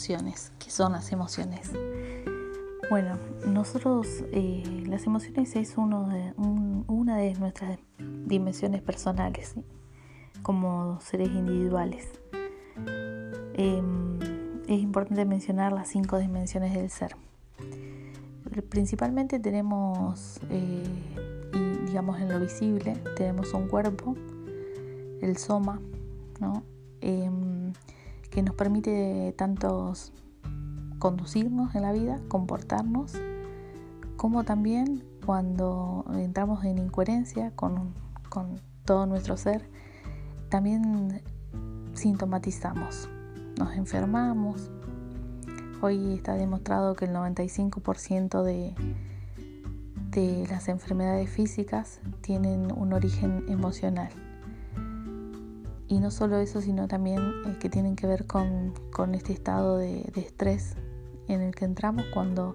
emociones. ¿Qué son las emociones? Bueno, nosotros eh, las emociones es una de nuestras dimensiones personales como seres individuales. Em, es importante mencionar las cinco dimensiones del ser. Principalmente tenemos, eh, digamos en lo visible, tenemos un cuerpo, el soma, ¿no? Em, que nos permite tanto conducirnos en la vida, comportarnos, como también cuando entramos en incoherencia con, con todo nuestro ser, también sintomatizamos, nos enfermamos. Hoy está demostrado que el 95% de, de las enfermedades físicas tienen un origen emocional. Y no solo eso, sino también eh, que tienen que ver con, este estado de, estrés en el que entramos cuando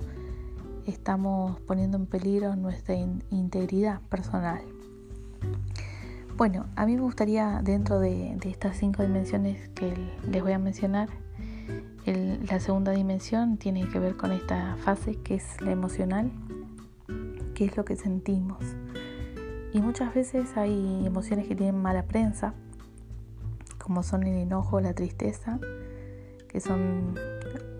estamos poniendo en peligro nuestra integridad personal. Bueno, a mí me gustaría dentro de, estas cinco dimensiones que les voy a mencionar, la segunda dimensión tiene que ver con esta fase que es la emocional, que es lo que sentimos. Y muchas veces hay emociones que tienen mala prensa, como son el enojo, la tristeza, que son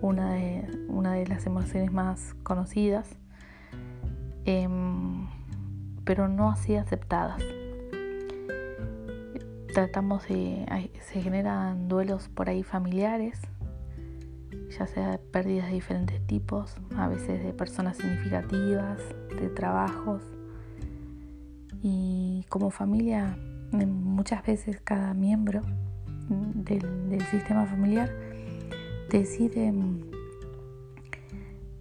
una de, una de las emociones más conocidas, em, pero no así aceptadas. Tratamos de, se generan duelos por ahí familiares, ya sea pérdidas de diferentes tipos, a veces de personas significativas, de trabajos. Y como familia, muchas veces cada miembro del, sistema familiar decide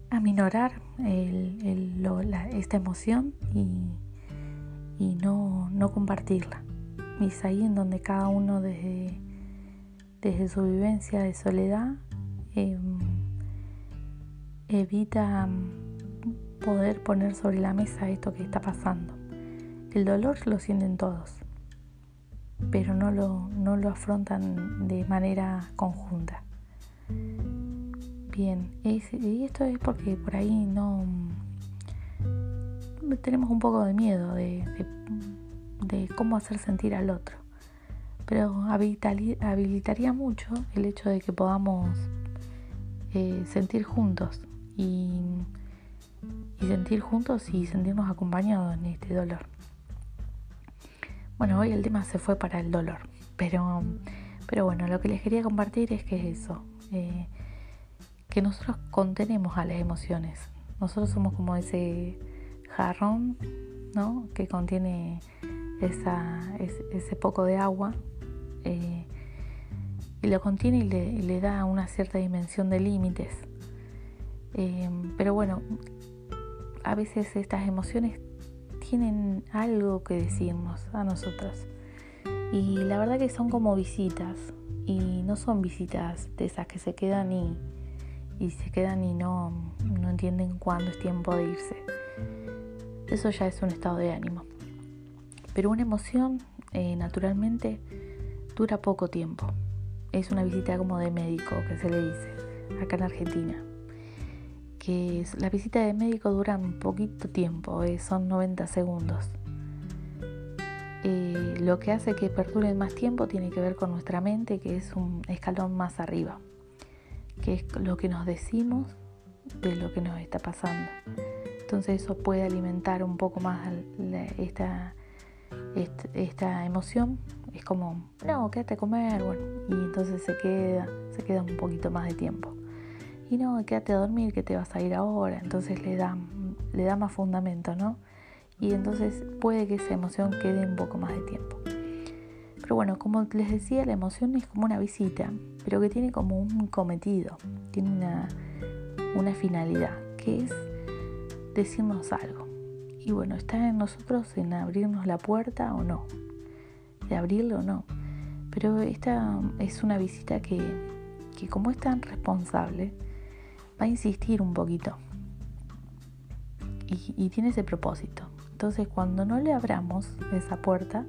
aminorar esta emoción y, no, compartirla. Y es ahí en donde cada uno desde, desde su vivencia de soledad em, evita poder poner sobre la mesa esto que está pasando. El dolor lo sienten todos, pero no lo, no lo afrontan de manera conjunta. Bien, y esto es porque por ahí no tenemos un poco de miedo de, cómo hacer sentir al otro. Pero habilitaría, mucho el hecho de que podamos eh, sentir juntos y, y sentir juntos y sentirnos acompañados en este dolor. Bueno, hoy el tema se fue para el dolor, pero, pero bueno, lo que les quería compartir es que es eso, eh, que nosotros contenemos a las emociones. Nosotros somos como ese jarrón, ¿no? Que contiene esa, ese, poco de agua eh, y lo contiene y le, da una cierta dimensión de límites. Eh, pero bueno, a veces estas emociones tienen algo que decirnos a nosotras. Y la verdad que son como visitas. Y no son visitas de esas que se quedan y, y se quedan y no, no entienden cuándo es tiempo de irse. Eso ya es un estado de ánimo. Pero una emoción, eh, naturalmente, dura poco tiempo. Es una visita como de médico que se le dice acá en Argentina que la visita de médico dura un poquito tiempo, eh, son 90 segundos. Eh, lo que hace que perduren más tiempo tiene que ver con nuestra mente, que es un escalón más arriba, que es lo que nos decimos de lo que nos está pasando. Entonces eso puede alimentar un poco más esta, esta, emoción. Es como, no, quédate a comer, bueno, y entonces se queda, se queda un poquito más de tiempo y no, quédate a dormir que te vas a ir ahora, entonces le da, le da más fundamento, ¿no? Y entonces puede que esa emoción quede un poco más de tiempo. Pero bueno, como les decía, la emoción es como una visita, pero que tiene como un cometido, tiene una, una finalidad, que es decirnos algo. Y bueno, está en nosotros en abrirnos la puerta o no, de abrirlo o no. Pero esta es una visita que, que como es tan responsable, va a insistir un poquito. Y, tiene ese propósito. Entonces cuando no le abramos esa puerta,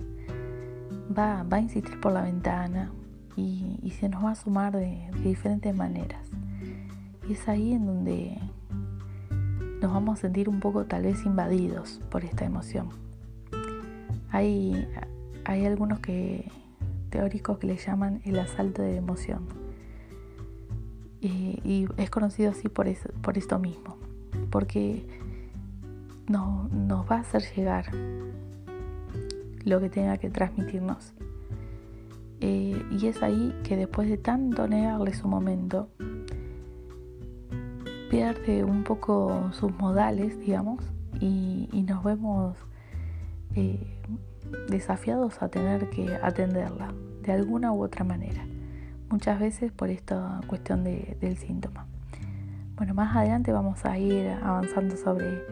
va, a insistir por la ventana y, se nos va a sumar de, diferentes maneras. Y es ahí en donde nos vamos a sentir un poco tal vez invadidos por esta emoción. Hay, hay algunos que, teóricos que le llaman el asalto de emoción. Y, es conocido así por, por esto mismo, porque no, nos va a hacer llegar lo que tenga que transmitirnos. Eh, y es ahí que después de tanto negarle su momento, pierde un poco sus modales, digamos, y, nos vemos eh, desafiados a tener que atenderla de alguna u otra manera muchas veces por esta cuestión de, del síntoma. Bueno, más adelante vamos a ir avanzando sobre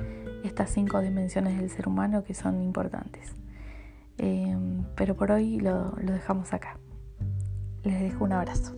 estas cinco dimensiones del ser humano que son importantes. Em, pero por hoy lo, lo dejamos acá. Les dejo un abrazo.